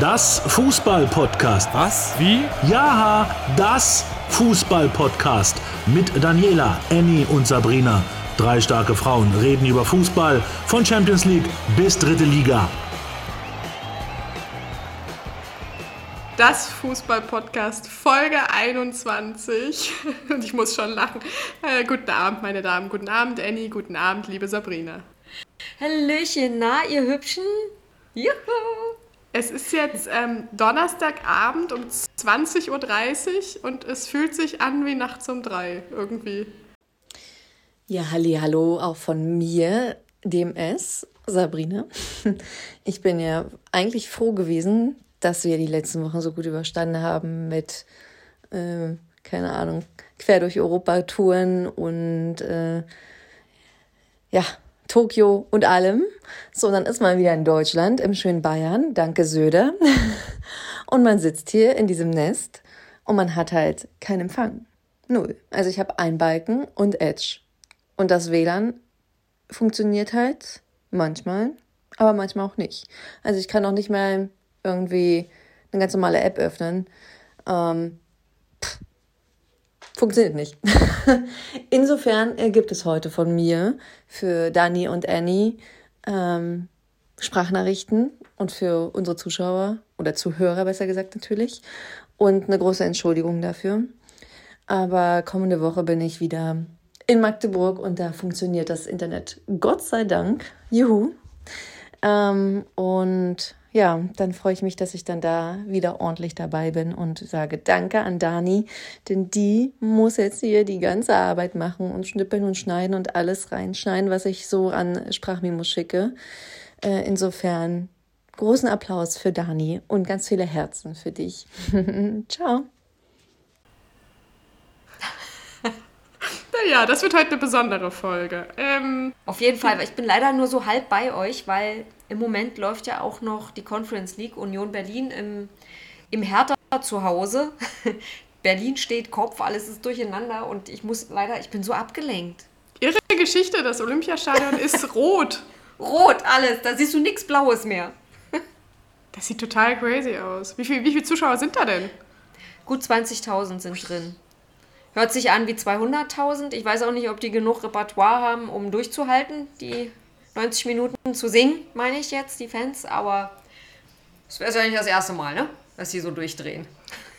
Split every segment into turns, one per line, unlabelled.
Das Fußball-Podcast.
Was? Wie?
Ja, das Fußball-Podcast. Mit Daniela, Annie und Sabrina. Drei starke Frauen reden über Fußball von Champions League bis dritte Liga.
Das Fußball-Podcast Folge 21. Und ich muss schon lachen. Äh, guten Abend, meine Damen. Guten Abend, Annie. Guten Abend, liebe Sabrina.
Hallöchen, na, ihr Hübschen? Juhu!
Es ist jetzt ähm, Donnerstagabend um 20.30 Uhr und es fühlt sich an wie nachts um drei irgendwie.
Ja, halli, hallo, auch von mir, dem S, Sabrina. Ich bin ja eigentlich froh gewesen, dass wir die letzten Wochen so gut überstanden haben mit, äh, keine Ahnung, quer durch Europa Touren und äh, ja, Tokio und allem. So, dann ist man wieder in Deutschland, im schönen Bayern, danke Söder. Und man sitzt hier in diesem Nest und man hat halt keinen Empfang. Null. Also ich habe ein Balken und Edge. Und das WLAN funktioniert halt manchmal, aber manchmal auch nicht. Also ich kann auch nicht mal irgendwie eine ganz normale App öffnen. Ähm, Funktioniert nicht. Insofern gibt es heute von mir für Dani und Annie ähm, Sprachnachrichten und für unsere Zuschauer oder Zuhörer besser gesagt natürlich und eine große Entschuldigung dafür. Aber kommende Woche bin ich wieder in Magdeburg und da funktioniert das Internet Gott sei Dank. Juhu. Ähm, und ja, dann freue ich mich, dass ich dann da wieder ordentlich dabei bin und sage Danke an Dani, denn die muss jetzt hier die ganze Arbeit machen und schnippeln und schneiden und alles reinschneiden, was ich so an Sprachmemos schicke. Äh, insofern großen Applaus für Dani und ganz viele Herzen für dich. Ciao.
Naja, das wird heute eine besondere Folge. Ähm,
Auf jeden Fall, ich bin leider nur so halb bei euch, weil im Moment läuft ja auch noch die Conference League Union Berlin im, im Hertha zu Hause. Berlin steht Kopf, alles ist durcheinander und ich muss leider, ich bin so abgelenkt.
Ihre Geschichte, das Olympiastadion ist rot.
Rot alles, da siehst du nichts Blaues mehr.
Das sieht total crazy aus. Wie, viel, wie viele Zuschauer sind da denn?
Gut 20.000 sind drin. Hört sich an wie 200.000. Ich weiß auch nicht, ob die genug Repertoire haben, um durchzuhalten, die 90 Minuten zu singen, meine ich jetzt, die Fans. Aber es wäre ja nicht das erste Mal, ne? dass sie so durchdrehen.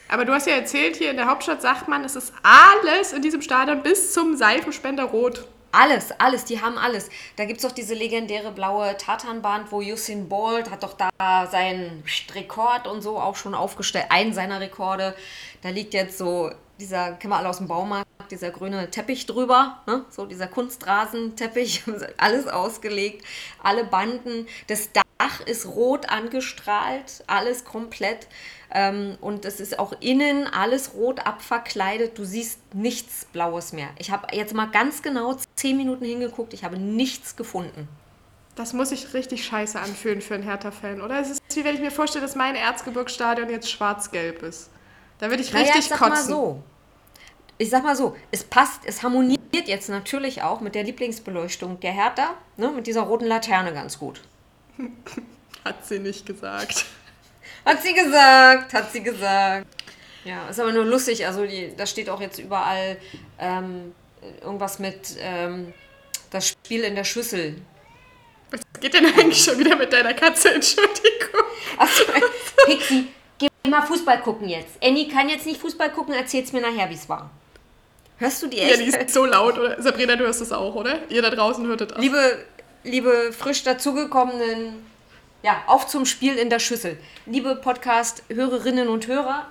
Aber du hast ja erzählt, hier in der Hauptstadt sagt man, es ist alles in diesem Stadion bis zum Seifenspender rot.
Alles, alles, die haben alles. Da gibt es doch diese legendäre blaue Tatanbahn, wo Usain Bolt hat doch da seinen Rekord und so auch schon aufgestellt, einen seiner Rekorde. Da liegt jetzt so dieser, kennen wir alle aus dem Baumarkt, dieser grüne Teppich drüber, ne? so dieser Kunstrasenteppich, alles ausgelegt, alle Banden. Das Dach ist rot angestrahlt, alles komplett. Ähm, und es ist auch innen alles rot abverkleidet. Du siehst nichts Blaues mehr. Ich habe jetzt mal ganz genau zehn Minuten hingeguckt. Ich habe nichts gefunden.
Das muss sich richtig scheiße anfühlen für einen Hertha-Fan, oder? Es ist wie wenn ich mir vorstelle, dass mein Erzgebirgsstadion jetzt schwarz-gelb ist. Da würde ich richtig naja, ich sag kotzen.
Mal so. Ich sag mal so, es passt, es harmoniert jetzt natürlich auch mit der Lieblingsbeleuchtung der Hertha, ne, mit dieser roten Laterne ganz gut.
Hat sie nicht gesagt.
Hat sie gesagt, hat sie gesagt. Ja, ist aber nur lustig, also die, da steht auch jetzt überall ähm, irgendwas mit ähm, das Spiel in der Schüssel.
Was geht denn eigentlich schon wieder mit deiner Katze? Entschuldigung.
Achso, Pixie, geh mal Fußball gucken jetzt. Annie kann jetzt nicht Fußball gucken, erzähl's mir nachher, wie es war. Hörst du die echt?
Ja, die ist so laut, oder? Sabrina, du hörst das auch, oder? Ihr da draußen hört das auch.
Liebe, liebe frisch dazugekommenen, ja, auf zum Spiel in der Schüssel. Liebe Podcast-Hörerinnen und Hörer,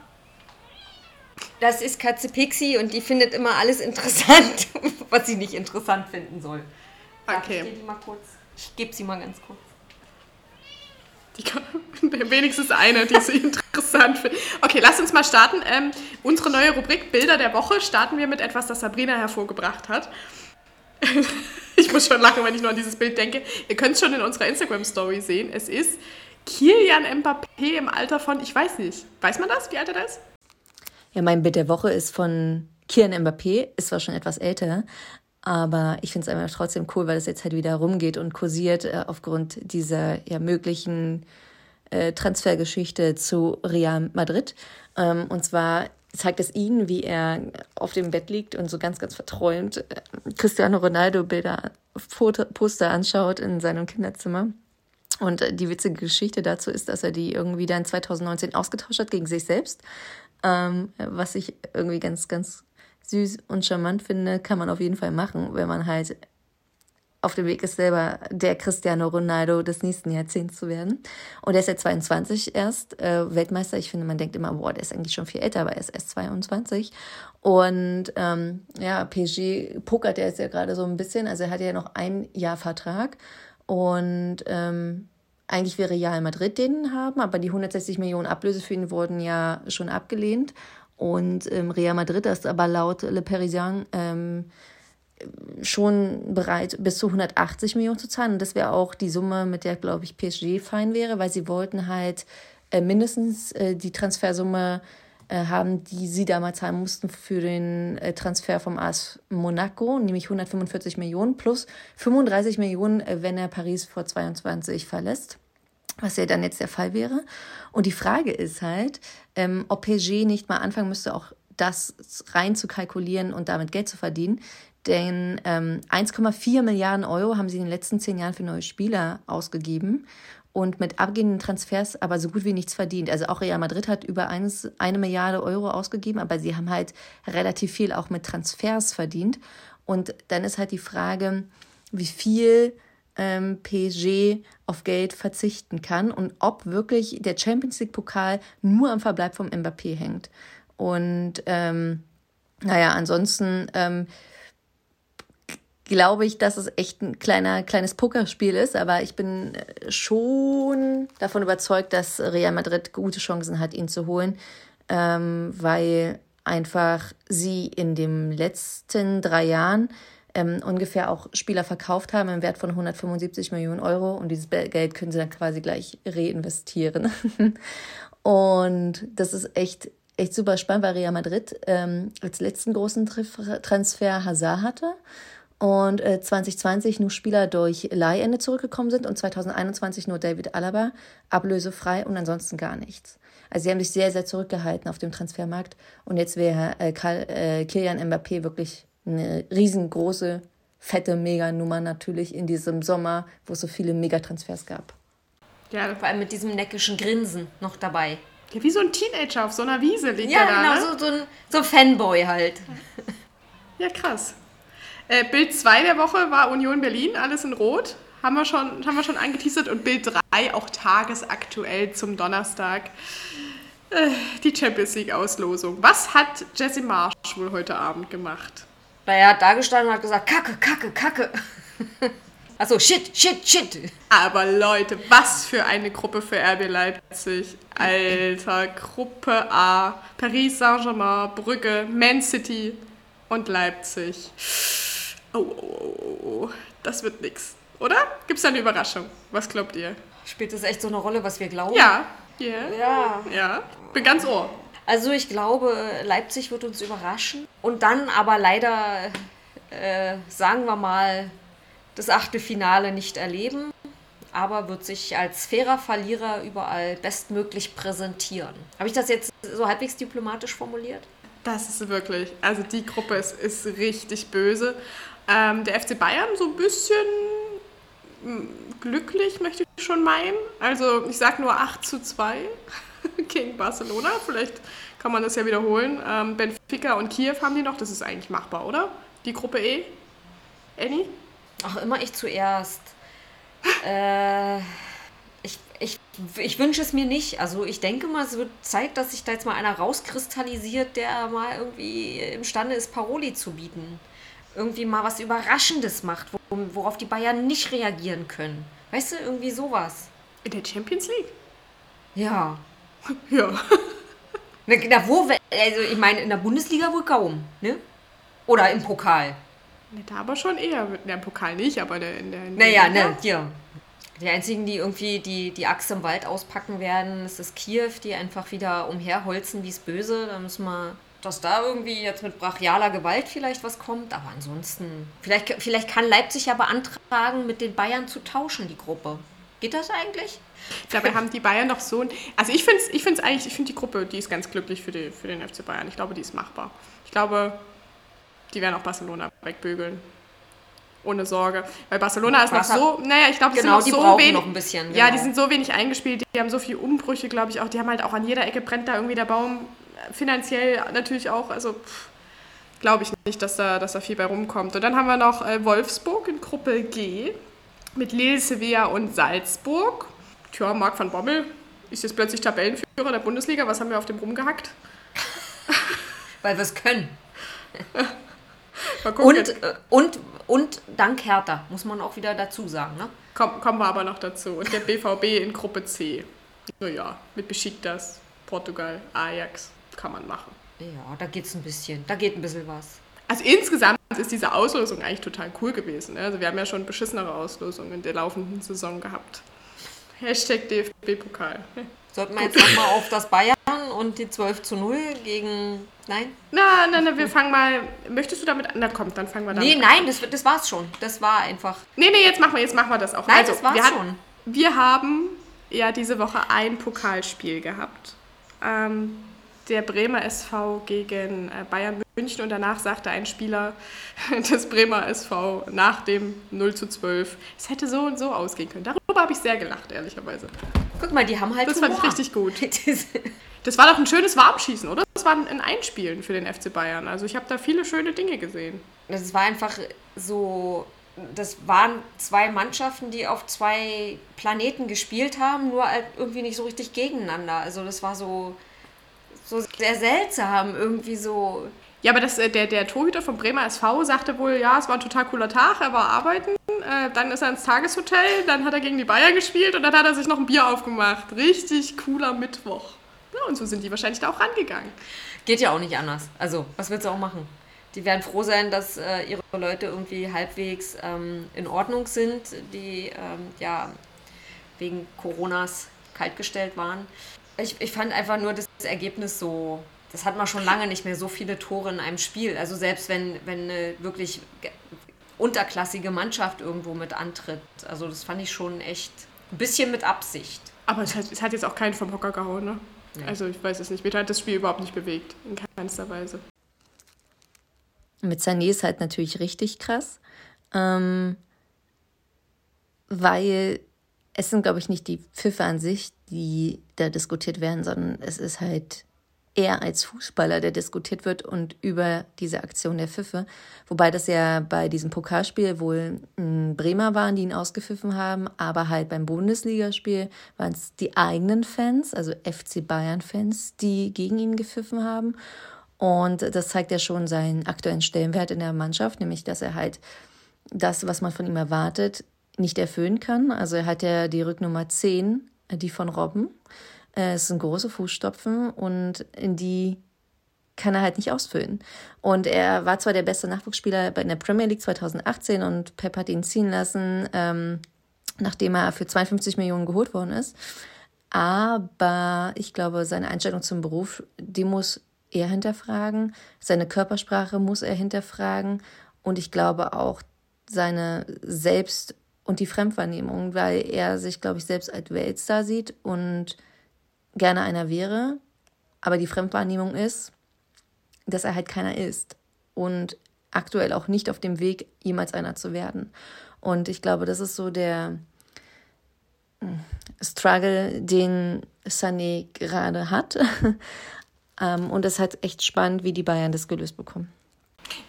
das ist Katze Pixie und die findet immer alles interessant, was sie nicht interessant finden soll.
Okay.
Ja, ich, die mal kurz, ich gebe sie mal ganz kurz.
Die, wenigstens eine, die sie interessant findet. Okay, lass uns mal starten. Ähm, unsere neue Rubrik Bilder der Woche starten wir mit etwas, das Sabrina hervorgebracht hat. ich muss schon lachen, wenn ich nur an dieses Bild denke. Ihr könnt es schon in unserer Instagram-Story sehen. Es ist Kilian Mbappé im Alter von, ich weiß nicht, weiß man das, wie alt er ist?
Ja, mein Bild der Woche ist von Kilian Mbappé, ist zwar schon etwas älter, aber ich finde es einfach trotzdem cool, weil es jetzt halt wieder rumgeht und kursiert äh, aufgrund dieser ja, möglichen äh, Transfergeschichte zu Real Madrid. Ähm, und zwar zeigt es ihn, wie er auf dem Bett liegt und so ganz, ganz verträumt äh, Cristiano Ronaldo-Bilder, Poster anschaut in seinem Kinderzimmer. Und äh, die witzige Geschichte dazu ist, dass er die irgendwie dann 2019 ausgetauscht hat gegen sich selbst. Ähm, was ich irgendwie ganz, ganz süß und charmant finde, kann man auf jeden Fall machen, wenn man halt auf dem Weg ist, selber der Cristiano Ronaldo des nächsten Jahrzehnts zu werden. Und er ist ja 22 erst, äh, Weltmeister. Ich finde, man denkt immer, boah, der ist eigentlich schon viel älter, aber er ist erst 22. Und ähm, ja, PSG pokert er jetzt ja gerade so ein bisschen. Also er hat ja noch ein Jahr Vertrag. Und ähm, eigentlich wäre Real Madrid den haben, aber die 160 Millionen Ablöse für ihn wurden ja schon abgelehnt. Und ähm, Real Madrid ist aber laut Le Parisien ähm, schon bereit, bis zu 180 Millionen zu zahlen. Und das wäre auch die Summe, mit der, glaube ich, PSG fein wäre, weil sie wollten halt äh, mindestens äh, die Transfersumme äh, haben, die sie damals zahlen mussten für den äh, Transfer vom AS Monaco, nämlich 145 Millionen plus 35 Millionen, äh, wenn er Paris vor 22 verlässt was ja dann jetzt der Fall wäre. Und die Frage ist halt, ähm, ob PSG nicht mal anfangen müsste, auch das rein zu kalkulieren und damit Geld zu verdienen. Denn ähm, 1,4 Milliarden Euro haben sie in den letzten zehn Jahren für neue Spieler ausgegeben und mit abgehenden Transfers aber so gut wie nichts verdient. Also auch Real Madrid hat über eins, eine Milliarde Euro ausgegeben, aber sie haben halt relativ viel auch mit Transfers verdient. Und dann ist halt die Frage, wie viel ähm, PSG auf Geld verzichten kann und ob wirklich der Champions League Pokal nur am Verbleib vom Mbappé hängt. Und ähm, naja, ansonsten ähm, glaube ich, dass es echt ein kleiner, kleines Pokerspiel ist, aber ich bin schon davon überzeugt, dass Real Madrid gute Chancen hat, ihn zu holen, ähm, weil einfach sie in den letzten drei Jahren ähm, ungefähr auch Spieler verkauft haben im Wert von 175 Millionen Euro und dieses Geld können sie dann quasi gleich reinvestieren. und das ist echt, echt super spannend, weil Real Madrid ähm, als letzten großen Transfer Hazard hatte und äh, 2020 nur Spieler durch Leihende zurückgekommen sind und 2021 nur David Alaba, ablösefrei und ansonsten gar nichts. Also sie haben sich sehr, sehr zurückgehalten auf dem Transfermarkt und jetzt wäre äh, äh, Kilian Mbappé wirklich eine riesengroße, fette Meganummer natürlich in diesem Sommer, wo es so viele Megatransfers gab.
Ja, vor allem mit diesem neckischen Grinsen noch dabei.
Ja, wie so ein Teenager auf so einer Wiese liegt ja,
da, genau, ne? so, so, ein, so Fanboy halt.
Ja, krass. Äh, Bild 2 der Woche war Union Berlin, alles in Rot. Haben wir schon, haben wir schon angeteasert. Und Bild 3 auch tagesaktuell zum Donnerstag. Äh, die Champions League-Auslosung. Was hat Jesse Marsch wohl heute Abend gemacht?
Er hat da gestanden und hat gesagt, Kacke, Kacke, Kacke. Achso, shit, shit, shit.
Aber Leute, was für eine Gruppe für RB Leipzig. Alter, Gruppe A. Paris Saint-Germain, Brügge, Man City und Leipzig. Oh, oh, oh, oh. das wird nix. Oder? Gibt es da eine Überraschung? Was glaubt ihr?
Spielt das echt so eine Rolle, was wir glauben?
Ja. Yeah. Ja. Ja. Bin ganz ohr.
Also ich glaube, Leipzig wird uns überraschen. Und dann aber leider, äh, sagen wir mal, das achte Finale nicht erleben. Aber wird sich als fairer Verlierer überall bestmöglich präsentieren. Habe ich das jetzt so halbwegs diplomatisch formuliert?
Das ist wirklich, also die Gruppe ist, ist richtig böse. Ähm, der FC Bayern so ein bisschen hm, glücklich, möchte ich schon meinen. Also ich sage nur 8 zu 2 gegen Barcelona. Vielleicht kann man das ja wiederholen. Ähm, Benfica und Kiew haben die noch. Das ist eigentlich machbar, oder? Die Gruppe E. Annie?
Ach, immer ich zuerst. äh, ich, ich, ich wünsche es mir nicht. Also ich denke mal, es wird Zeit, dass sich da jetzt mal einer rauskristallisiert, der mal irgendwie imstande ist, Paroli zu bieten. Irgendwie mal was Überraschendes macht, worauf die Bayern nicht reagieren können. Weißt du, irgendwie sowas.
In der Champions League?
Ja.
Ja.
Na, na, wo, also ich meine, in der Bundesliga wohl kaum, ne? Oder im Pokal.
Ne, da aber schon eher. Ja, im Pokal nicht, aber in der. In
naja, ne, hier. Die einzigen, die irgendwie die, die Axt im Wald auspacken werden, ist das Kiew, die einfach wieder umherholzen wie es böse. Da müssen wir, dass da irgendwie jetzt mit brachialer Gewalt vielleicht was kommt. Aber ansonsten, vielleicht, vielleicht kann Leipzig ja beantragen, mit den Bayern zu tauschen, die Gruppe. Geht das eigentlich?
Dabei haben die Bayern doch so ein. Also ich finde ich find's eigentlich, ich finde die Gruppe, die ist ganz glücklich für, die, für den FC Bayern. Ich glaube, die ist machbar. Ich glaube, die werden auch Barcelona wegbügeln. Ohne Sorge. Weil Barcelona ist noch so, naja, ich glaube, die
genau,
sind noch
die
so wenig.
noch ein bisschen.
Ja,
genau.
die sind so wenig eingespielt, die haben so viele Umbrüche, glaube ich auch. Die haben halt auch an jeder Ecke brennt da irgendwie der Baum. Finanziell natürlich auch, also glaube ich nicht, dass da, dass da viel bei rumkommt. Und dann haben wir noch äh, Wolfsburg in Gruppe G mit Lille, Sevilla und Salzburg. Tja, Marc van Bommel ist jetzt plötzlich Tabellenführer der Bundesliga. Was haben wir auf dem rumgehackt?
Weil wir es können. Und, äh, und, und dank Hertha, muss man auch wieder dazu sagen. Ne?
Komm, kommen wir aber noch dazu. Und der BVB in Gruppe C. Naja, mit Besiktas, Portugal, Ajax. Kann man machen.
Ja, da geht's ein bisschen. Da geht ein bisschen was.
Also insgesamt ist diese Auslosung eigentlich total cool gewesen. ne? Also wir haben ja schon beschissenere Auslosungen in der laufenden Saison gehabt. Hashtag DFB-Pokal.
Sollten wir jetzt nochmal auf das Bayern und die 12 zu 0 gegen. Nein?
Na, na, na, wir fangen mal. Möchtest du damit an? Na komm, dann fangen wir damit
Nee,
an.
nein, das, das war's schon. Das war einfach.
Nee, nee, jetzt machen wir, jetzt machen wir das auch.
Nein,
also,
das war's
wir hatten-
schon.
Wir haben ja diese Woche ein Pokalspiel gehabt. Ähm, der Bremer SV gegen äh, Bayern München und danach sagte ein Spieler des Bremer SV nach dem 0 zu 12, es hätte so und so ausgehen können. Darüber habe ich sehr gelacht, ehrlicherweise.
Guck mal, die haben halt.
Das fand ich richtig gut.
Das-
Das war doch ein schönes Warmschießen, oder? Das war ein Einspielen für den FC Bayern. Also ich habe da viele schöne Dinge gesehen.
Das war einfach so. Das waren zwei Mannschaften, die auf zwei Planeten gespielt haben, nur halt irgendwie nicht so richtig gegeneinander. Also das war so, so sehr seltsam, irgendwie so.
Ja, aber das, äh, der, der Torhüter vom Bremer SV sagte wohl, ja, es war ein total cooler Tag, er war arbeiten, äh, dann ist er ins Tageshotel, dann hat er gegen die Bayern gespielt und dann hat er sich noch ein Bier aufgemacht. Richtig cooler Mittwoch. Ja, und so sind die wahrscheinlich da auch rangegangen.
Geht ja auch nicht anders. Also, was willst du auch machen? Die werden froh sein, dass äh, ihre Leute irgendwie halbwegs ähm, in Ordnung sind, die ähm, ja wegen Coronas kaltgestellt waren. Ich, ich fand einfach nur das Ergebnis so, das hat man schon lange nicht mehr so viele Tore in einem Spiel. Also selbst wenn, wenn eine wirklich ge- unterklassige Mannschaft irgendwo mit antritt. Also das fand ich schon echt ein bisschen mit Absicht.
Aber es hat, es hat jetzt auch keinen vom Hocker gehauen, ne? Also ich weiß es nicht. Mir hat das Spiel überhaupt nicht bewegt. In keinster Weise.
Mit Sané ist halt natürlich richtig krass, ähm, weil es sind, glaube ich, nicht die Pfiffe an sich, die da diskutiert werden, sondern es ist halt er als Fußballer, der diskutiert wird und über diese Aktion der Pfiffe. Wobei das ja bei diesem Pokalspiel wohl Bremer waren, die ihn ausgepfiffen haben, aber halt beim Bundesligaspiel waren es die eigenen Fans, also FC Bayern-Fans, die gegen ihn gepfiffen haben. Und das zeigt ja schon seinen aktuellen Stellenwert in der Mannschaft, nämlich dass er halt das, was man von ihm erwartet, nicht erfüllen kann. Also er hat ja die Rücknummer 10, die von Robben. Äh, Es sind große Fußstopfen und in die kann er halt nicht ausfüllen. Und er war zwar der beste Nachwuchsspieler in der Premier League 2018 und Pep hat ihn ziehen lassen, ähm, nachdem er für 52 Millionen geholt worden ist. Aber ich glaube, seine Einstellung zum Beruf, die muss er hinterfragen. Seine Körpersprache muss er hinterfragen. Und ich glaube auch seine Selbst- und die Fremdwahrnehmung, weil er sich, glaube ich, selbst als Weltstar sieht und gerne einer wäre. Aber die Fremdwahrnehmung ist, dass er halt keiner ist. Und aktuell auch nicht auf dem Weg, jemals einer zu werden. Und ich glaube, das ist so der Struggle, den Sané gerade hat. Ähm, Und es ist halt echt spannend, wie die Bayern das gelöst bekommen.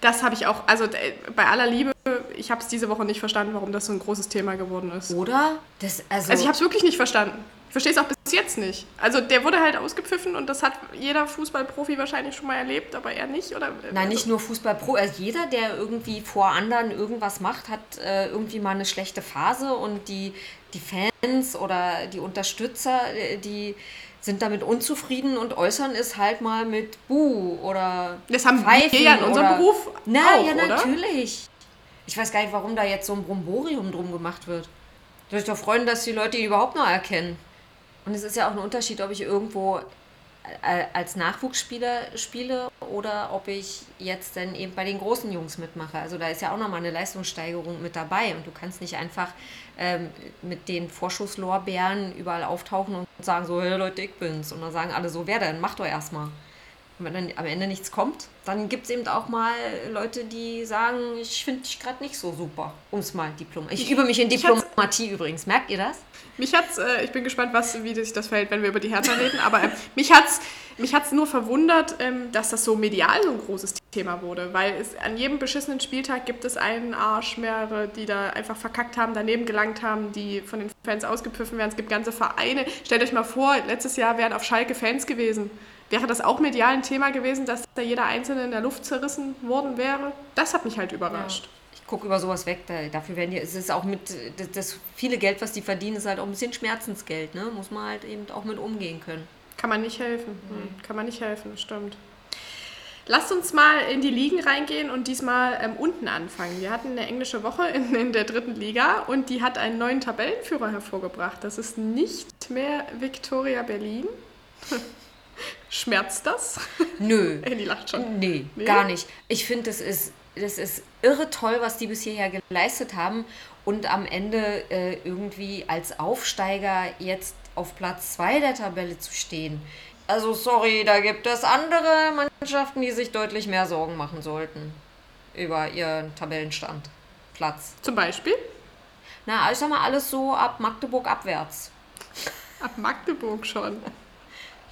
Das habe ich auch, also äh, bei aller Liebe, ich habe es diese Woche nicht verstanden, warum das so ein großes Thema geworden ist.
Oder? Das, also,
Also ich habe es wirklich nicht verstanden. Ich verstehe es auch bis jetzt nicht. Also der wurde halt ausgepfiffen und das hat jeder Fußballprofi wahrscheinlich schon mal erlebt, aber er nicht, oder?
Nein, nicht nur Fußballpro. Also jeder, der irgendwie vor anderen irgendwas macht, hat äh, irgendwie mal eine schlechte Phase und die, die Fans oder die Unterstützer, äh, die sind damit unzufrieden und äußern es halt mal mit Buh oder
Das haben wir
Pfeifen
ja in unserem
oder-
Beruf
Na,
auch,
ja,
oder?
natürlich. Ich weiß gar nicht, warum da jetzt so ein Bromborium drum gemacht wird. Soll ich doch freuen, dass die Leute ihn überhaupt noch erkennen. Und es ist ja auch ein Unterschied, ob ich irgendwo als Nachwuchsspieler spiele oder ob ich jetzt dann eben bei den großen Jungs mitmache. Also da ist ja auch nochmal eine Leistungssteigerung mit dabei und du kannst nicht einfach ähm, mit den Vorschusslorbeeren überall auftauchen und sagen so, hey Leute, ich bin's. Und dann sagen alle so, wer denn? Mach doch erstmal. Und wenn dann am Ende nichts kommt, dann gibt es eben auch mal Leute, die sagen, ich finde dich gerade nicht so super. Um es mal Diplom. Ich, ich übe mich in Diplomatie übrigens. Merkt ihr das?
Mich hat's, äh, ich bin gespannt, was, wie sich das verhält, wenn wir über die Hertha reden, aber äh, mich hat's, mich hat's nur verwundert, ähm, dass das so medial so ein großes Thema wurde, weil es an jedem beschissenen Spieltag gibt es einen Arsch, mehrere, die da einfach verkackt haben, daneben gelangt haben, die von den Fans ausgepfiffen werden. Es gibt ganze Vereine. Stellt euch mal vor, letztes Jahr wären auf Schalke Fans gewesen. Wäre das auch medial ein Thema gewesen, dass da jeder Einzelne in der Luft zerrissen worden wäre? Das hat mich halt überrascht. Ja
gucke über sowas weg. Da, dafür werden die, es ist auch mit, das, das, viele Geld, was die verdienen, ist halt auch ein bisschen Schmerzensgeld, ne? Muss man halt eben auch mit umgehen können.
Kann man nicht helfen. Mhm. Kann man nicht helfen, stimmt. Lasst uns mal in die Ligen reingehen und diesmal ähm, unten anfangen. Wir hatten eine englische Woche in, in, der dritten Liga und die hat einen neuen Tabellenführer hervorgebracht. Das ist nicht mehr Victoria Berlin. Schmerzt das?
Nö.
Die lacht schon.
Nee, nee? gar nicht. Ich finde, das ist das ist irre toll, was die bis hierher geleistet haben und am Ende äh, irgendwie als Aufsteiger jetzt auf Platz 2 der Tabelle zu stehen. Also sorry, da gibt es andere Mannschaften, die sich deutlich mehr Sorgen machen sollten über ihren Tabellenstand. Platz.
Zum Beispiel?
Na, ich sag mal alles so ab Magdeburg abwärts.
Ab Magdeburg schon.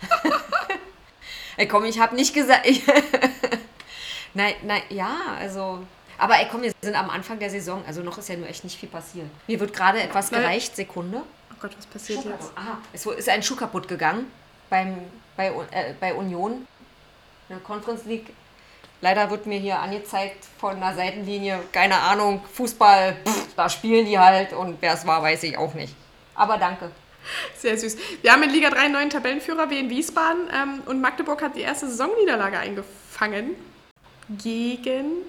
Ey, komm, ich habe nicht gesagt. Nein, nein, ja, also. Aber ey, komm, wir sind am Anfang der Saison, also noch ist ja nur echt nicht viel passiert. Mir wird gerade etwas gereicht, Sekunde.
Oh Gott, was passiert Schuh jetzt?
Aha, es ist ein Schuh kaputt gegangen beim, bei, äh, bei Union. In der Conference League. Leider wird mir hier angezeigt von einer Seitenlinie, keine Ahnung, Fußball, pff, da spielen die halt und wer es war, weiß ich auch nicht. Aber danke.
Sehr süß. Wir haben in Liga 3 einen neuen Tabellenführer, wie in Wiesbaden, ähm, und Magdeburg hat die erste Saisonniederlage eingefangen gegen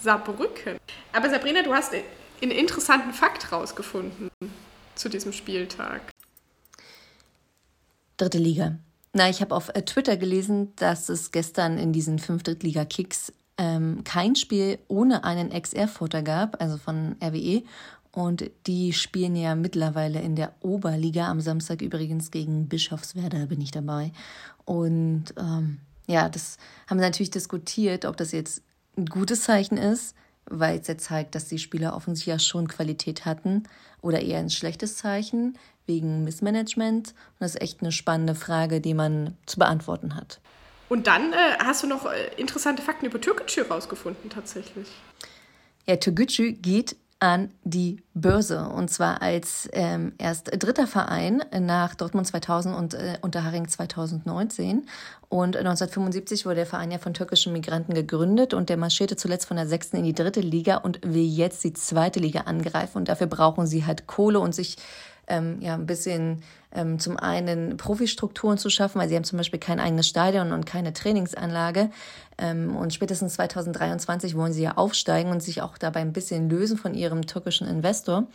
Saarbrücken. Aber Sabrina, du hast einen interessanten Fakt rausgefunden zu diesem Spieltag.
Dritte Liga. Na, ich habe auf äh, Twitter gelesen, dass es gestern in diesen fünf Drittliga-Kicks ähm, kein Spiel ohne einen Ex-Erfurter gab, also von RWE. Und die spielen ja mittlerweile in der Oberliga. Am Samstag übrigens gegen Bischofswerda bin ich dabei. Und ähm, ja, das haben wir natürlich diskutiert, ob das jetzt ein gutes Zeichen ist, weil es ja zeigt, dass die Spieler offensichtlich ja schon Qualität hatten, oder eher ein schlechtes Zeichen wegen Missmanagement. Und das ist echt eine spannende Frage, die man zu beantworten hat.
Und dann äh, hast du noch äh, interessante Fakten über Türkgücü rausgefunden, tatsächlich.
Ja, Türkgücü geht an die Börse. Und zwar als ähm, erst dritter Verein nach Dortmund 2000 und äh, Unterharing 2019 und 1975 wurde der Verein ja von türkischen Migranten gegründet und der marschierte zuletzt von der sechsten in die dritte Liga und will jetzt die zweite Liga angreifen. Und dafür brauchen sie halt Kohle und sich ähm, ja ein bisschen ähm, zum einen Profistrukturen zu schaffen, weil sie haben zum Beispiel kein eigenes Stadion und keine Trainingsanlage. Ähm, und spätestens 2023 wollen sie ja aufsteigen und sich auch dabei ein bisschen lösen von ihrem türkischen Investor.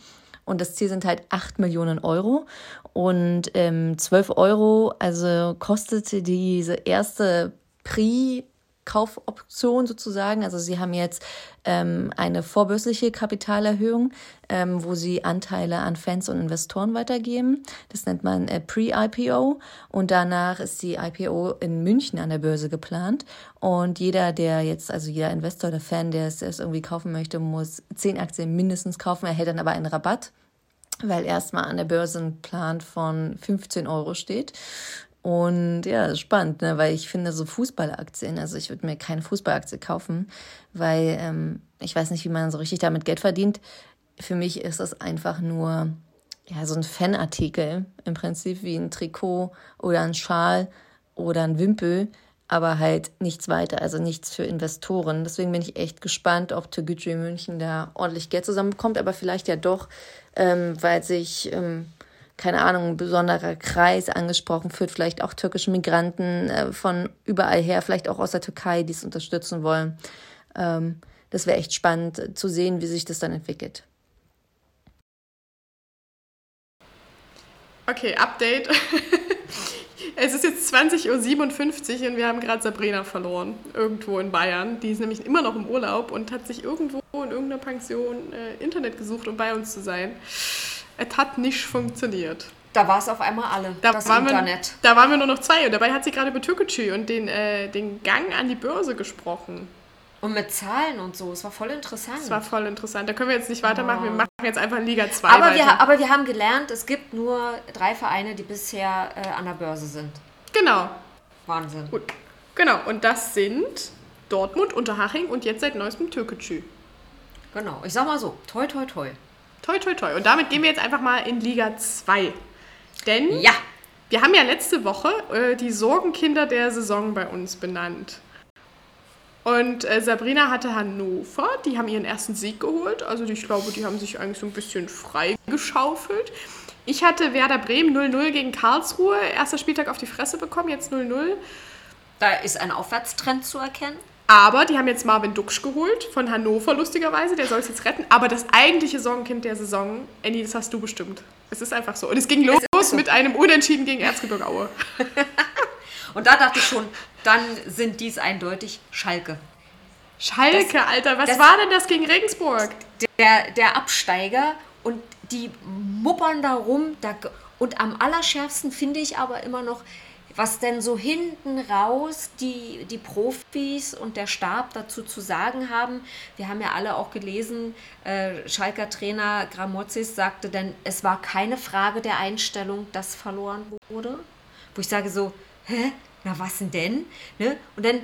Und das Ziel sind halt 8 Millionen Euro. Und ähm, 12 Euro, also kostete diese erste Pri Kaufoption sozusagen. Also sie haben jetzt ähm, eine vorbörsliche Kapitalerhöhung, ähm, wo sie Anteile an Fans und Investoren weitergeben. Das nennt man äh, Pre-IPO und danach ist die IPO in München an der Börse geplant. Und jeder, der jetzt, also jeder Investor oder Fan, der es, es irgendwie kaufen möchte, muss zehn Aktien mindestens kaufen, erhält dann aber einen Rabatt weil erstmal an der Börse ein Plan von 15 Euro steht. Und ja, spannend, ne? weil ich finde so Fußballaktien, also ich würde mir keine Fußballaktie kaufen, weil ähm, ich weiß nicht, wie man so richtig damit Geld verdient. Für mich ist das einfach nur ja, so ein Fanartikel im Prinzip wie ein Trikot oder ein Schal oder ein Wimpel, aber halt nichts weiter, also nichts für Investoren. Deswegen bin ich echt gespannt, ob Tegucci München da ordentlich Geld zusammenbekommt, aber vielleicht ja doch, ähm, weil sich ähm, keine Ahnung, ein besonderer Kreis angesprochen führt, vielleicht auch türkische Migranten äh, von überall her, vielleicht auch aus der Türkei, die es unterstützen wollen. Ähm, das wäre echt spannend zu sehen, wie sich das dann entwickelt.
Okay, Update. Es ist jetzt 20.57 Uhr und wir haben gerade Sabrina verloren, irgendwo in Bayern. Die ist nämlich immer noch im Urlaub und hat sich irgendwo in irgendeiner Pension äh, Internet gesucht, um bei uns zu sein. Es hat nicht funktioniert.
Da war es auf einmal alle,
Da
das
waren,
Internet.
wir, da waren wir nur noch zwei und dabei hat sie gerade über Türkgücü und den, äh, den Gang an die Börse gesprochen.
Und mit Zahlen und so, es war voll interessant.
Das war voll interessant. Da können wir jetzt nicht weitermachen. Wir machen jetzt einfach Liga 2
aber,
weiter.
wir, aber wir haben gelernt, es gibt nur drei Vereine, die bisher äh, an der Börse sind.
genau.
Wahnsinn.
Gut. Genau. Und das sind Dortmund, Unterhaching und jetzt seit neuestem Türkgücü.
Genau. Ich sag mal so, toi, toi, toi.
Toi, toi, toi. Und damit gehen wir jetzt einfach mal in Liga 2. Denn
Ja,
wir haben ja letzte Woche äh, die Sorgenkinder der Saison bei uns benannt. Und äh, Sabrina hatte Hannover, die haben ihren ersten Sieg geholt. Also ich glaube, die haben sich eigentlich so ein bisschen freigeschaufelt. Ich hatte Werder Bremen 0-0 gegen Karlsruhe. Erster Spieltag auf die Fresse bekommen, jetzt 0-0.
da ist ein Aufwärtstrend zu erkennen.
Aber die haben jetzt Marvin Duksch geholt, von Hannover lustigerweise. Der soll es jetzt retten. Aber das eigentliche Sorgenkind der Saison, Annie, das hast du bestimmt. Es ist einfach so. Und es ging los
so.
mit einem Unentschieden gegen Erzgebirge Aue.
Und da dachte ich schon, dann sind dies eindeutig Schalke.
Schalke,
Das-
Alter, was
das-
war denn das gegen Regensburg?
Der, der Absteiger und die muppern da rum. Da, und am allerschärfsten finde ich aber immer noch, was denn so hinten raus die, die Profis und der Stab dazu zu sagen haben. Wir haben ja alle auch gelesen, äh, Schalker Trainer Gramozis sagte denn, es war keine Frage der Einstellung, dass verloren wurde. Wo ich sage so, hä, na was denn? Ne? Und dann,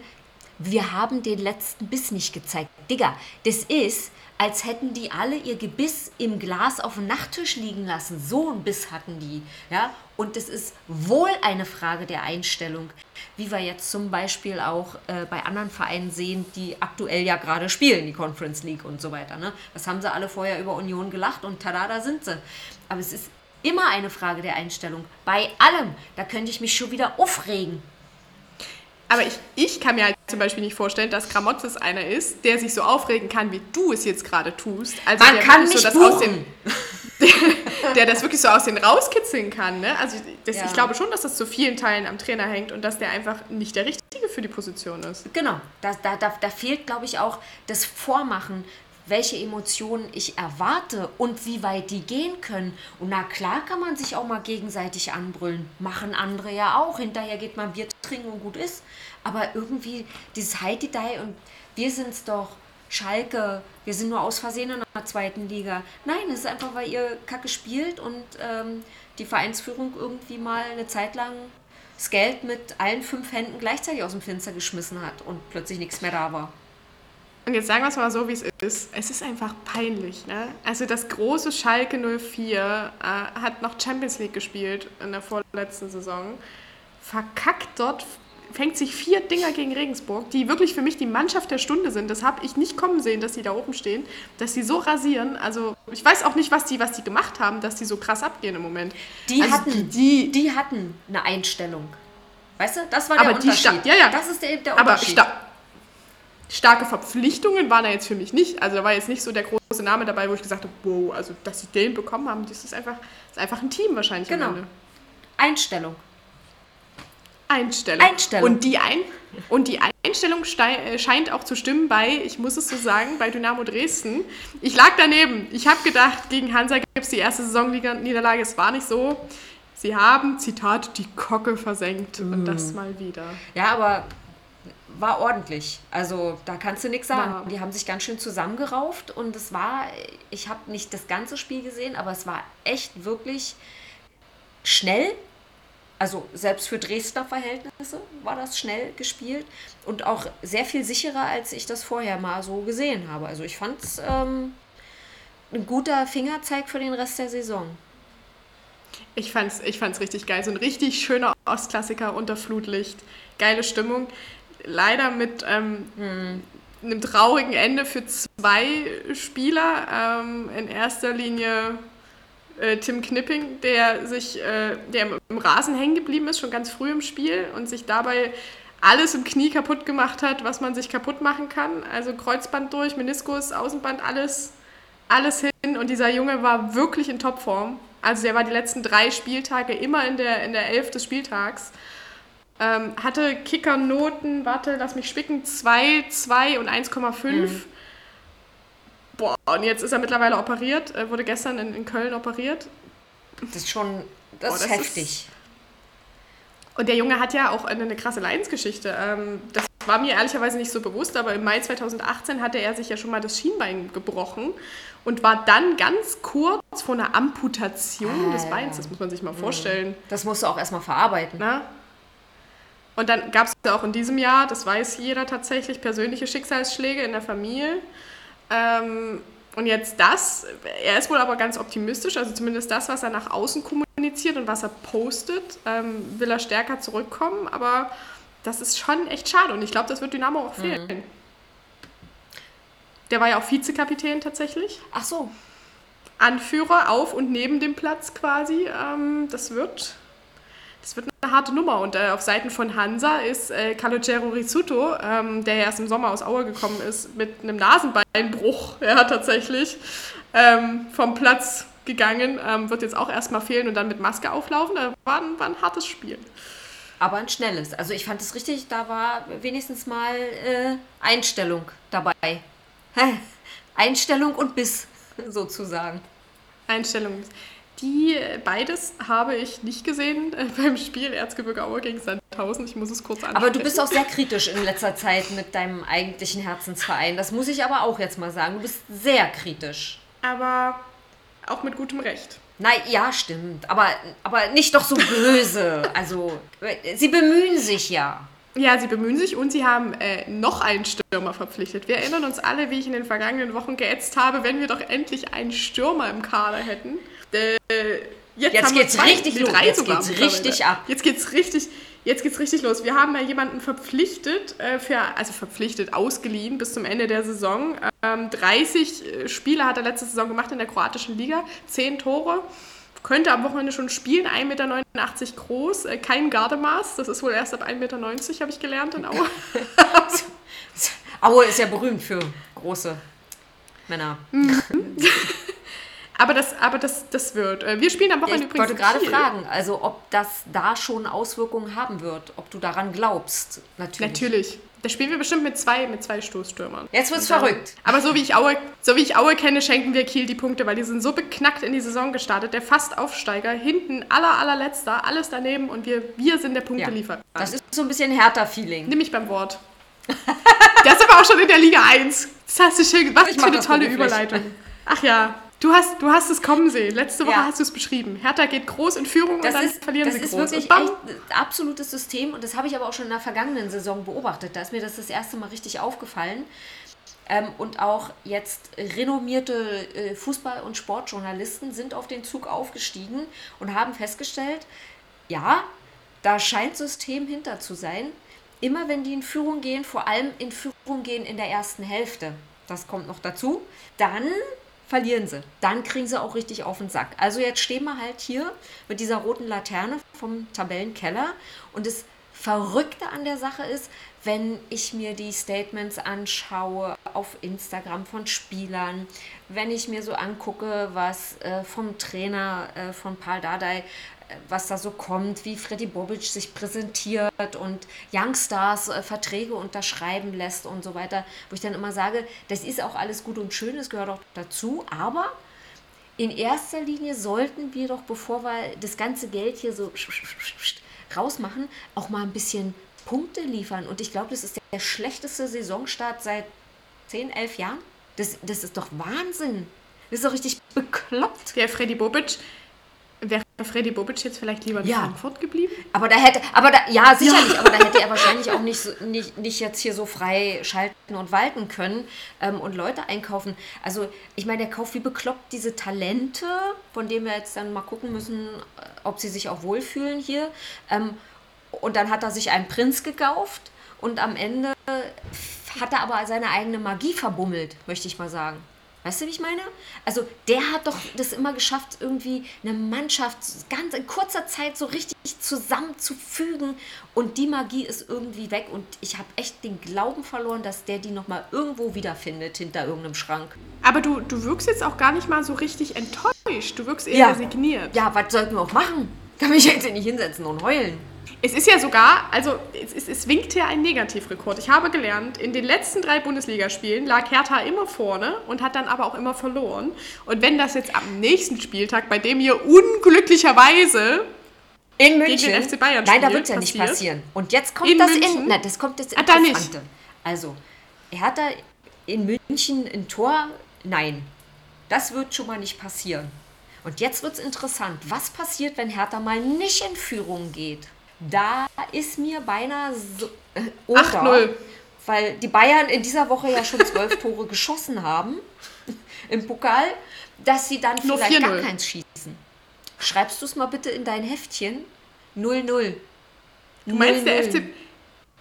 wir haben den letzten Biss nicht gezeigt. Digga, das ist, als hätten die alle ihr Gebiss im Glas auf dem Nachttisch liegen lassen. So ein Biss hatten die. Ja? Und das ist wohl eine Frage der Einstellung. Wie wir jetzt zum Beispiel auch äh, bei anderen Vereinen sehen, die aktuell ja gerade spielen, die Conference League und so weiter. Ne? Das haben sie alle vorher über Union gelacht und tada, da sind sie. Aber es ist immer eine Frage der Einstellung. Bei allem. Da könnte ich mich schon wieder aufregen.
Aber ich, ich kann mir halt zum Beispiel nicht vorstellen, dass Gramotzes einer ist, der sich so aufregen kann, wie du es jetzt gerade tust. Also
Man
der
kann mich
so das aus dem, der das wirklich so aus den rauskitzeln kann. Ne? Also das,
Ja.
ich glaube schon, dass das zu vielen Teilen am Trainer hängt und dass der einfach nicht der Richtige für die Position ist.
Genau, da, da, da, da fehlt, glaube ich, auch das Vormachen, welche Emotionen ich erwarte und wie weit die gehen können. Und na klar kann man sich auch mal gegenseitig anbrüllen. Machen andere ja auch. Hinterher geht man Bier trinken und gut ist. Aber irgendwie dieses Heidi-Dei und wir sind's doch. Schalke, wir sind nur aus Versehen in der zweiten Liga. Nein, es ist einfach, weil ihr Kacke spielt und ähm, die Vereinsführung irgendwie mal eine Zeit lang das Geld mit allen fünf Händen gleichzeitig aus dem Fenster geschmissen hat und plötzlich nichts mehr da war.
Und jetzt sagen wir es mal so, wie es ist. Es ist einfach peinlich. Ne? Also das große Schalke 04 äh, hat noch Champions League gespielt in der vorletzten Saison. Verkackt dort, fängt sich vier Dinger gegen Regensburg, die wirklich für mich die Mannschaft der Stunde sind. Das habe ich nicht kommen sehen, dass die da oben stehen, dass die so rasieren. Also ich weiß auch nicht, was die, was die gemacht haben, dass die so krass abgehen im Moment.
Die
also
hatten,
die,
die hatten eine Einstellung. Weißt du, das war der
Aber die
Unterschied.
sta- ja, ja.
Das ist der, der
Aber
Unterschied.
sta starke Verpflichtungen waren da jetzt für mich nicht. Also da war jetzt nicht so der große Name dabei, wo ich gesagt habe, wow, also dass sie den bekommen haben, das ist einfach, das ist einfach ein Team wahrscheinlich
Genau. Einstellung.
Einstellung.
Einstellung.
Und die, Ein und die Einstellung äh, scheint auch zu stimmen bei, ich muss es so sagen, bei Dynamo Dresden. Ich lag daneben. Ich habe gedacht, gegen Hansa gibt es die erste Saisonniederlage. Es war nicht so. Sie haben, Zitat, die Kocke versenkt. Und
Mm.
das mal wieder.
Ja, aber war ordentlich. Also da kannst du nichts sagen.
War.
Die haben sich ganz schön zusammengerauft und es war, ich habe nicht das ganze Spiel gesehen, aber es war echt wirklich schnell. Also selbst für Dresdner Verhältnisse war das schnell gespielt und auch sehr viel sicherer, als ich das vorher mal so gesehen habe. Also ich fand es ähm, ein guter Fingerzeig für den Rest der Saison.
Ich fand's, ich fand's richtig geil. So ein richtig schöner Ostklassiker unter Flutlicht. Geile Stimmung. Leider mit ähm, einem traurigen Ende für zwei Spieler. Ähm, in erster Linie äh, Tim Knipping, der sich, äh, der im, im Rasen hängen geblieben ist, schon ganz früh im Spiel und sich dabei alles im Knie kaputt gemacht hat, was man sich kaputt machen kann. Also Kreuzband durch, Meniskus, Außenband, alles, alles hin. Und dieser Junge war wirklich in Topform. Also der war die letzten drei Spieltage immer in der, in der Elf des Spieltags. Ähm, hatte Kickernoten, warte, lass mich spicken, 2, 2 und 1,5. Mhm. Boah, und jetzt ist er mittlerweile operiert, äh, wurde gestern in, in Köln operiert.
Das ist schon, das, Boah, ist das heftig. Ist,
und der Junge hat ja auch eine, eine krasse Leidensgeschichte. Ähm, das war mir ehrlicherweise nicht so bewusst, aber im Mai 2018 hatte er sich ja schon mal das Schienbein gebrochen und war dann ganz kurz vor einer Amputation ah, des Beins. Das muss man sich mal mhm. vorstellen.
Das musst du auch erstmal verarbeiten.
Na? Und dann gab es ja auch in diesem Jahr, das weiß jeder tatsächlich, persönliche Schicksalsschläge in der Familie. Ähm, und jetzt das, er ist wohl aber ganz optimistisch, also zumindest das, was er nach außen kommuniziert und was er postet, ähm, will er stärker zurückkommen, aber das ist schon echt schade und ich glaube, das wird Dynamo auch fehlen. Mhm. Der war ja auch Vizekapitän tatsächlich.
Ach so.
Anführer auf und neben dem Platz quasi. Ähm, das wird das wird eine harte Nummer. Und äh, auf Seiten von Hansa ist äh, Calogero Rizzuto, ähm, der erst im Sommer aus Aue gekommen ist, mit einem Nasenbeinbruch, ja, tatsächlich, ähm, vom Platz gegangen. Ähm, wird jetzt auch erstmal fehlen und dann mit Maske auflaufen. Da war ein, war ein hartes Spiel.
Aber ein schnelles. Also ich fand es richtig, da war wenigstens mal äh, Einstellung dabei. Einstellung und Biss, sozusagen.
Einstellung. Die beides habe ich nicht gesehen äh, beim Spiel Erzgebirge Aue gegen Sandhausen. Ich muss es kurz ansprechen.
Aber du bist auch sehr kritisch in letzter Zeit mit deinem eigentlichen Herzensverein. Das muss ich aber auch jetzt mal sagen. Du bist sehr kritisch.
Aber auch mit gutem Recht.
Nein, ja, stimmt. Aber, aber nicht doch so böse. Also, sie bemühen sich ja.
Ja, sie bemühen sich und sie haben äh, noch einen Stürmer verpflichtet. Wir erinnern uns alle, wie ich in den vergangenen Wochen geätzt habe, wenn wir doch endlich einen Stürmer im Kader hätten. Äh,
jetzt, jetzt geht's zwei, richtig los. Jetzt geht's richtig ab.
Jetzt geht's richtig, jetzt geht's richtig los. Wir haben ja jemanden verpflichtet, äh, für, also verpflichtet, ausgeliehen bis zum Ende der Saison. Ähm, 30 äh, Spiele hat er letzte Saison gemacht in der kroatischen Liga, 10 Tore. Könnte am Wochenende schon spielen, 1,89 Meter groß, äh, kein Gardemaß, das ist wohl erst ab 1,90 Meter, habe ich gelernt in Aue.
Aue ist ja berühmt für große Männer. Mhm.
Aber das, aber das, das wird. Äh, wir spielen am Wochenende
ich übrigens. Ich wollte gerade fragen, also ob das da schon Auswirkungen haben wird, ob du daran glaubst. Natürlich.
Natürlich. Da spielen wir bestimmt mit zwei, mit zwei Stoßstürmern.
Jetzt wird's verrückt.
Aber so wie, ich Aue, so wie ich Aue kenne, schenken wir Kiel die Punkte, weil die sind so beknackt in die Saison gestartet. Der Fast-Aufsteiger, hinten aller, allerletzter, alles daneben und wir, wir sind der Punktelieferant.
Ja, das ist so ein bisschen härter Feeling.
Nimm mich beim Wort. das ist aber auch schon in der Liga 1. Das hast du schön Was für eine tolle Überleitung. Ach ja, Du hast, du hast es kommen sehen. Letzte Woche ja. hast du es beschrieben. Hertha geht groß in Führung das und dann ist, verlieren sie groß.
Das ist wirklich ein absolutes System und das habe ich aber auch schon in der vergangenen Saison beobachtet. Da ist mir das das erste Mal richtig aufgefallen. Ähm, und auch jetzt renommierte äh, Fußball- und Sportjournalisten sind auf den Zug aufgestiegen und haben festgestellt, ja, da scheint System hinter zu sein. Immer wenn die in Führung gehen, vor allem in Führung gehen in der ersten Hälfte, das kommt noch dazu, dann verlieren sie. Dann kriegen sie auch richtig auf den Sack. Also jetzt stehen wir halt hier mit dieser roten Laterne vom Tabellenkeller und das Verrückte an der Sache ist, wenn ich mir die Statements anschaue auf Instagram von Spielern, wenn ich mir so angucke, was äh, vom Trainer äh, von Paul Dardai was da so kommt, wie Freddy Bobic sich präsentiert und Youngstars äh, Verträge unterschreiben lässt und so weiter, wo ich dann immer sage, das ist auch alles gut und schön, das gehört auch dazu, aber in erster Linie sollten wir doch, bevor wir das ganze Geld hier so rausmachen, auch mal ein bisschen Punkte liefern. Und ich glaube, das ist der schlechteste Saisonstart seit 10, 11 Jahren. Das, das ist doch Wahnsinn. Das ist doch richtig bekloppt.
Der Freddy Bobic, Wäre Freddy Bobic jetzt vielleicht lieber in ja. Frankfurt geblieben?
Aber da hätte, aber da, ja, sicherlich, ja. aber da hätte er wahrscheinlich auch nicht, so, nicht, nicht jetzt hier so frei schalten und walten können ähm, und Leute einkaufen. Also, ich meine, der kauft wie bekloppt diese Talente, von denen wir jetzt dann mal gucken müssen, ob sie sich auch wohlfühlen hier. Ähm, und dann hat er sich einen Prinz gekauft und am Ende hat er aber seine eigene Magie verbummelt, möchte ich mal sagen. Weißt du, wie ich meine? Also der hat doch das immer geschafft, irgendwie eine Mannschaft ganz in kurzer Zeit so richtig zusammenzufügen und die Magie ist irgendwie weg und ich habe echt den Glauben verloren, dass der die nochmal irgendwo wiederfindet hinter irgendeinem Schrank.
Aber du, du wirkst jetzt auch gar nicht mal so richtig enttäuscht. Du wirkst eher ja. resigniert.
Ja, was sollten wir auch machen? Kann mich jetzt nicht hinsetzen und heulen.
Es ist ja sogar, also es, es, es winkt ja ein Negativrekord. Ich habe gelernt, in den letzten drei Bundesligaspielen lag Hertha immer vorne und hat dann aber auch immer verloren. Und wenn das jetzt am nächsten Spieltag, bei dem ihr unglücklicherweise
in München.
gegen den FC Bayern
Nein, da
spielt,
wird es ja nicht passieren. Und jetzt kommt
In
das
München?
in, nein, das kommt das
Ah.
Interessante. Also, Hertha in München ein Tor? Nein. Das wird schon mal nicht passieren. Und jetzt wird es interessant. Was passiert, wenn Hertha mal nicht in Führung geht? Da ist mir beinahe so. Äh, oder,
8-0.
Weil die Bayern in dieser Woche ja schon zwölf Tore geschossen haben im Pokal, dass sie dann
Nur
vielleicht gar
4-0.
keins schießen. Schreibst du es mal bitte in dein Heftchen? 0-0.
Du meinst der FC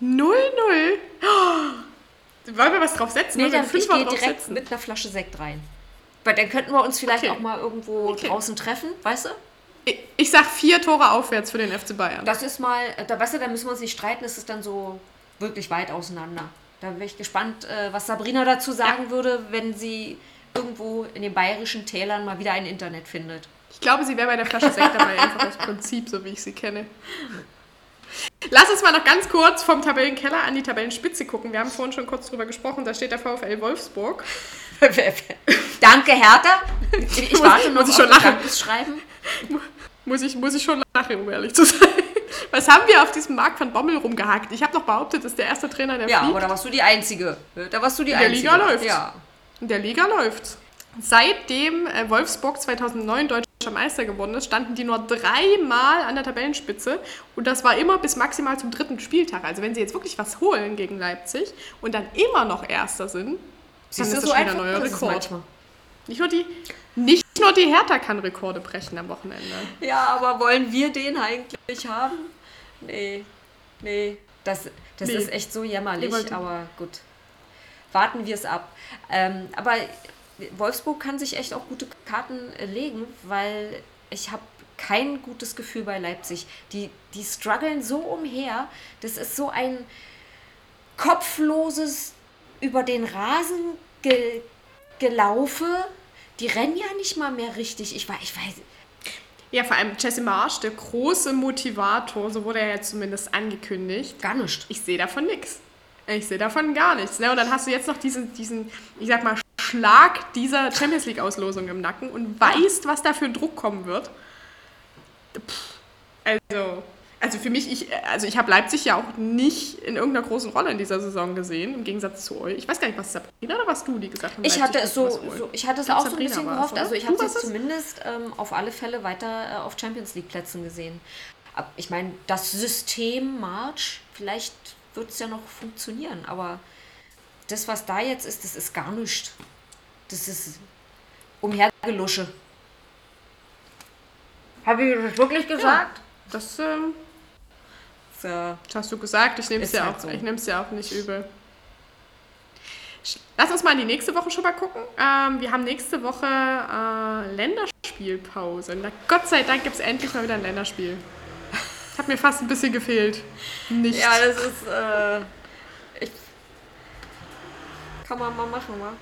0-0? Oh, wollen wir was drauf setzen?
Nee, dann ich gehe direkt
setzen?
mit einer Flasche Sekt rein. Weil dann könnten wir uns vielleicht
Okay.
auch mal irgendwo
Okay.
draußen treffen, weißt du?
Ich, sag vier Tore aufwärts für den FC Bayern.
Das ist mal, äh, da weißt du, da müssen wir uns nicht streiten, es ist dann so wirklich weit auseinander. Da bin ich gespannt, äh, was Sabrina dazu sagen würde, wenn sie irgendwo in den bayerischen Tälern mal wieder ein Internet findet.
Ich glaube, sie wäre bei der Flasche Sekt dabei, einfach aus Prinzip, so wie ich sie kenne. Lass uns mal noch ganz kurz vom Tabellenkeller an die Tabellenspitze gucken. Wir haben vorhin schon kurz drüber gesprochen. Da steht der VfL Wolfsburg.
Danke, Hertha. Ich
Muss-
warte noch
muss ich schon
das
lachen.
Dankesschreiben.
Muss ich, muss ich schon lachen, um ehrlich zu sein. Was haben wir auf diesem Marc van Bommel rumgehackt? Ich habe noch behauptet, das ist der erste Trainer, der
Ja,
fliegt.
aber da warst du die Einzige. Da warst du die
In der
Einzige.
Liga läuft's.
Ja.
In der Liga läuft's. Seitdem äh, Wolfsburg 2009 deutscher Meister geworden ist, standen die nur dreimal an der Tabellenspitze und das war immer bis maximal zum dritten Spieltag. Also wenn sie jetzt wirklich was holen gegen Leipzig und dann immer noch Erster sind, dann ist das
so
schon ein neuer Rekord. Nicht nur, die, nicht nur die Hertha kann Rekorde brechen am Wochenende.
Ja, aber wollen wir den eigentlich haben? Nee, nee. Das, das
Nee.
ist echt so jämmerlich, aber gut. Warten wir es ab. Ähm, aber Wolfsburg kann sich echt auch gute Karten äh, legen, weil ich habe kein gutes Gefühl bei Leipzig. Die, die strugglen so umher. Das ist so ein kopfloses über den Rasen ge gelaufe. Die rennen ja nicht mal mehr richtig. Ich weiß, ich weiß,
Ja, vor allem Jesse Marsch, der große Motivator, so wurde er ja zumindest angekündigt.
gar nicht.
Ich sehe davon nichts. Ich sehe davon gar nichts. Ne? Und dann hast du jetzt noch diesen, diesen, ich sag mal, Schlag dieser Champions League-Auslosung im Nacken und weißt, was da für Druck kommen wird. Pff, also, also für mich, ich, also ich habe Leipzig ja auch nicht in irgendeiner großen Rolle in dieser Saison gesehen, im Gegensatz zu euch. Ich weiß gar nicht, was Sabrina oder was du, die gesagt haben?
Ich hatte es so, so, ich hatte es auch so ein
Sabrina
bisschen gehofft.
oder?
Also ich habe
es?
zumindest ähm, auf alle Fälle weiter äh, auf Champions League Plätzen gesehen. Ab, ich meine, das System March, vielleicht wird es ja noch funktionieren, aber das, was da jetzt ist, das ist gar nichts. Das ist umhergelusche. Habe ich das wirklich gesagt?
Das, ähm,
So.
Das hast du gesagt, ich nehme es ja,
halt
auch-
so.
ich ja auch nicht übel. Lass uns mal in die nächste Woche schon mal gucken. Ähm, wir haben nächste Woche äh, Länderspielpause. Na, Gott sei Dank gibt es endlich mal wieder ein Länderspiel. Hat mir fast ein bisschen gefehlt. Nicht.
Ja, das ist. Äh, ich, kann man mal machen, wa?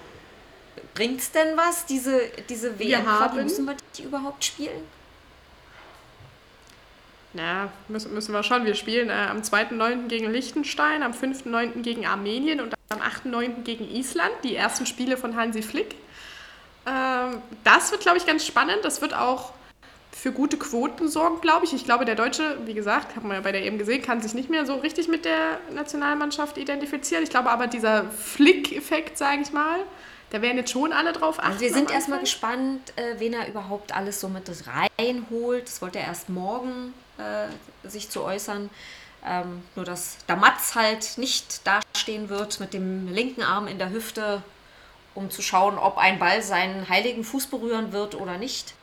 Bringt's denn was, diese, diese
Wir
WM?
haben-
Müssen wir die überhaupt spielen?
Na, müssen, müssen wir schon. Wir spielen äh, am 2.9. gegen Liechtenstein, am 5.9. gegen Armenien und am 8.9. gegen Island. Die ersten Spiele von Hansi Flick. Ähm, das wird, glaube ich, ganz spannend. Das wird auch für gute Quoten sorgen, glaube ich. Ich glaube, der Deutsche, wie gesagt, haben wir ja bei der eben gesehen, kann sich nicht mehr so richtig mit der Nationalmannschaft identifizieren. Ich glaube aber, dieser Flick-Effekt, sage ich mal, da werden jetzt schon alle drauf achten.
Also wir sind erstmal gespannt, äh, wen er überhaupt alles so mit reinholt. Das wollte er erst morgen äh, sich zu äußern. Ähm, nur, dass der Matz halt nicht dastehen wird mit dem linken Arm in der Hüfte, um zu schauen, ob ein Ball seinen heiligen Fuß berühren wird oder nicht.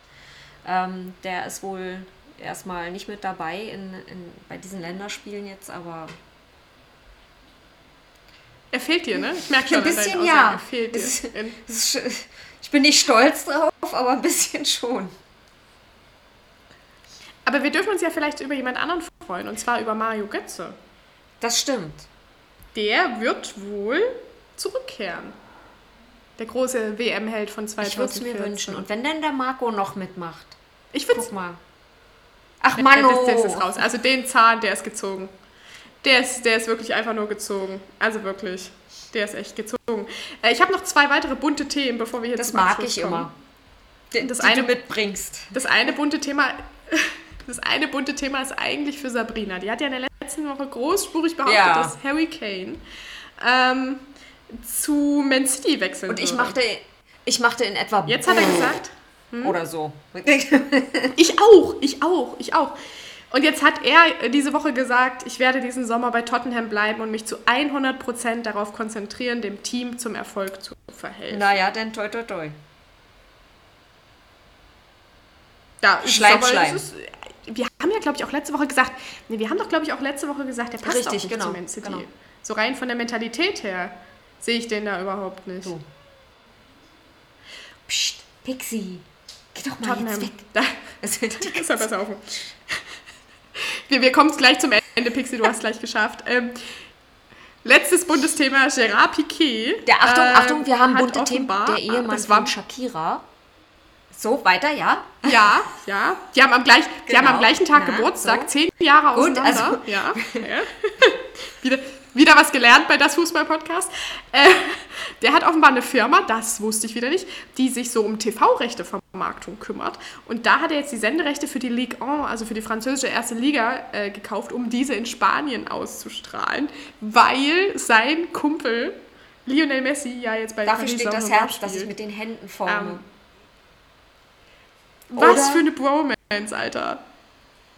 Ähm, der ist wohl erstmal nicht mit dabei in, in, bei diesen Länderspielen jetzt, aber
Er fehlt dir, ne? Ich merke schon,
ein bisschen ja.
Er fehlt dir.
Es ist- ich bin nicht stolz drauf, aber ein bisschen schon.
Aber wir dürfen uns ja vielleicht über jemand anderen freuen, und zwar über Mario Götze.
Das stimmt.
Der wird wohl zurückkehren. Der große WM-Held von
Ich würde es
2014.
mir wünschen. Und wenn dann der Marco noch mitmacht,
Ich würde
guck mal. Ach,
Der,
Mano.
der, der ist raus. Also den Zahn, der ist gezogen. Der ist, der ist wirklich einfach nur gezogen. Also wirklich. Der ist echt gezogen. Äh, ich habe noch zwei weitere bunte Themen, bevor wir hier
Das mag
Abschluss
ich
kommen.
immer.
Das
die
eine-
du mitbringst.
Das eine bunte Thema, das eine bunte Thema ist eigentlich für Sabrina. Die hat ja in der letzten Woche großspurig behauptet,
Ja.
dass Harry Kane ähm, zu Man City wechseln
Und ich
würde.
machte, ich machte in etwa
Jetzt hat er gesagt,
oder so.
ich auch, ich auch, ich auch. Und jetzt hat er diese Woche gesagt, ich werde diesen Sommer bei Tottenham bleiben und mich zu 100% darauf konzentrieren, dem Team zum Erfolg zu verhelfen.
naja, dann toi toi toi.
Es ist
Schleim, Schleim.
es Ist, wir haben ja, glaube ich, auch letzte Woche gesagt, nee, wir haben doch, glaube ich, auch letzte Woche gesagt, der passt
Richtig,
auch nicht
genau,
zu Man City.
genau.
So rein von der Mentalität her sehe ich den da überhaupt nicht.
So. Psst, Pixie. Geh doch mal
Tottenham.
jetzt weg.
Da
Das
ist er besser auf. Wir, wir kommen gleich zum Ende, Pixie, du hast gleich geschafft. Ähm, letztes Bundesthema, Gerard Piquet.
Der Achtung,
ähm,
Achtung, wir haben
hat
bunte Themen. Der Ehemann
das war,
von Shakira. So, weiter, ja?
Ja, ja. Die haben am, gleich, die haben am
Genau.
gleichen Tag
Na,
Geburtstag,
so.
zehn Jahre
Gut,
auseinander.
also-
Ja, ja. wieder, wieder was gelernt bei das Fußball-Podcast. Äh, der hat offenbar eine Firma, das wusste ich wieder nicht, die sich so um TV-Rechte-Vermarktung kümmert. Und da hat er jetzt die Senderechte für die Ligue 1, also für die französische erste Liga, äh, gekauft, um diese in Spanien auszustrahlen, weil sein Kumpel Lionel Messi ja jetzt bei
Dafür
Paris
steht das Herz, das ich mit den Händen forme.
Ähm, Was
Oder-
für eine Bromance, Alter.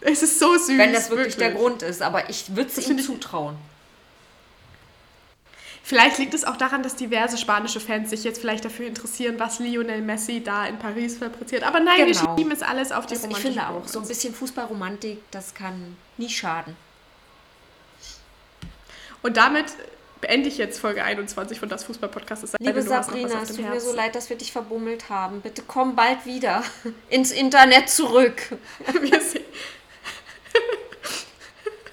Es ist so süß.
wenn das wirklich, der Grund ist, aber ich würde es ihm
ich-
zutrauen.
Vielleicht liegt es auch daran, dass diverse spanische Fans sich jetzt vielleicht dafür interessieren, was Lionel Messi da in Paris fabriziert. Aber nein, wir
Genau.
schieben es alles auf die
Das, ich
romantische
finde auch, so ein bisschen Fußballromantik, das kann nie schaden.
Und damit beende ich jetzt Folge 21 von das Fußball-Podcast.
Liebe Sabrina, es tut mir so
Herzen.
leid, dass wir dich verbummelt haben. Bitte komm bald wieder ins Internet zurück.
Wir sehen-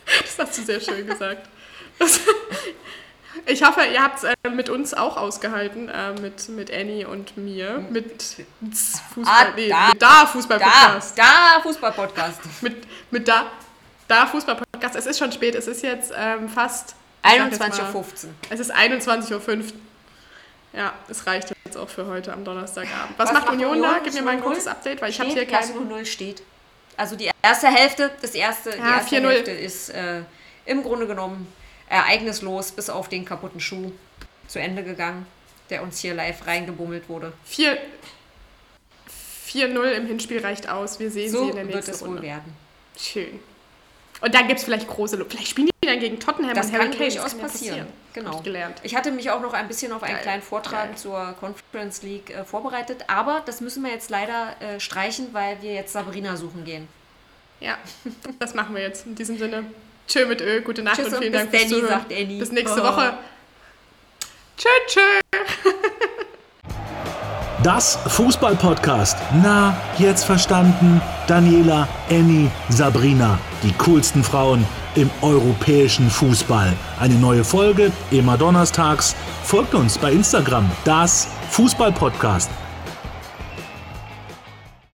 Das hast du sehr schön gesagt. Ich hoffe, ihr habt es äh, mit uns auch ausgehalten, äh, mit, mit Annie und mir, mit Fußball,
Ah,
nee,
da.
mit da Fußball-Podcast.
Da, da, Fußball-Podcast.
mit, mit da, da Fußball-Podcast. Es ist schon spät, es ist jetzt ähm, fast ich sag jetzt mal,
21.15 Uhr.
Es ist 21.05 Uhr. Ja, es reicht jetzt auch für heute am Donnerstagabend. Was,
Was
macht
macht
Union,
Union?
da? Gib mir mal ein
0-0?
kurzes Update, weil ich habe hier kein...
Klasse 0 steht. Also die erste Hälfte, das erste, die
Ja,
erste
4-0.
Hälfte ist äh, im Grunde genommen ereignislos, bis auf den kaputten Schuh zu Ende gegangen, der uns hier live reingebummelt wurde.
4 4-0 im Hinspiel reicht aus. Wir sehen sie
So
in der
wird
nächsten
es wohl
Runde.
werden.
Schön. Und dann gibt es vielleicht große... Lo- Vielleicht spielen die dann gegen Tottenham
Das
und Harry Kane.
durchaus
kann
passieren.
Hab
Genau.
ich gelernt.
Ich hatte mich auch noch ein bisschen auf einen
Geil.
kleinen Vortrag
Geil.
zur Conference League äh, vorbereitet, aber das müssen wir jetzt leider äh, streichen, weil wir jetzt Sabrina suchen gehen.
Ja, das machen wir jetzt. In diesem Sinne, tschö mit Ö, gute Nacht
Tschüss
und
und
vielen
bis
Dank fürs
Danny,
Zuhören.
sagt Annie.
Bis nächste
Oh.
Woche. Tschö, tschö.
Das Fußball-Podcast. Na, jetzt verstanden. Daniela, Annie, Sabrina. Die coolsten Frauen im europäischen Fußball. Eine neue Folge, immer donnerstags. Folgt uns bei Instagram. Das Fußball-Podcast.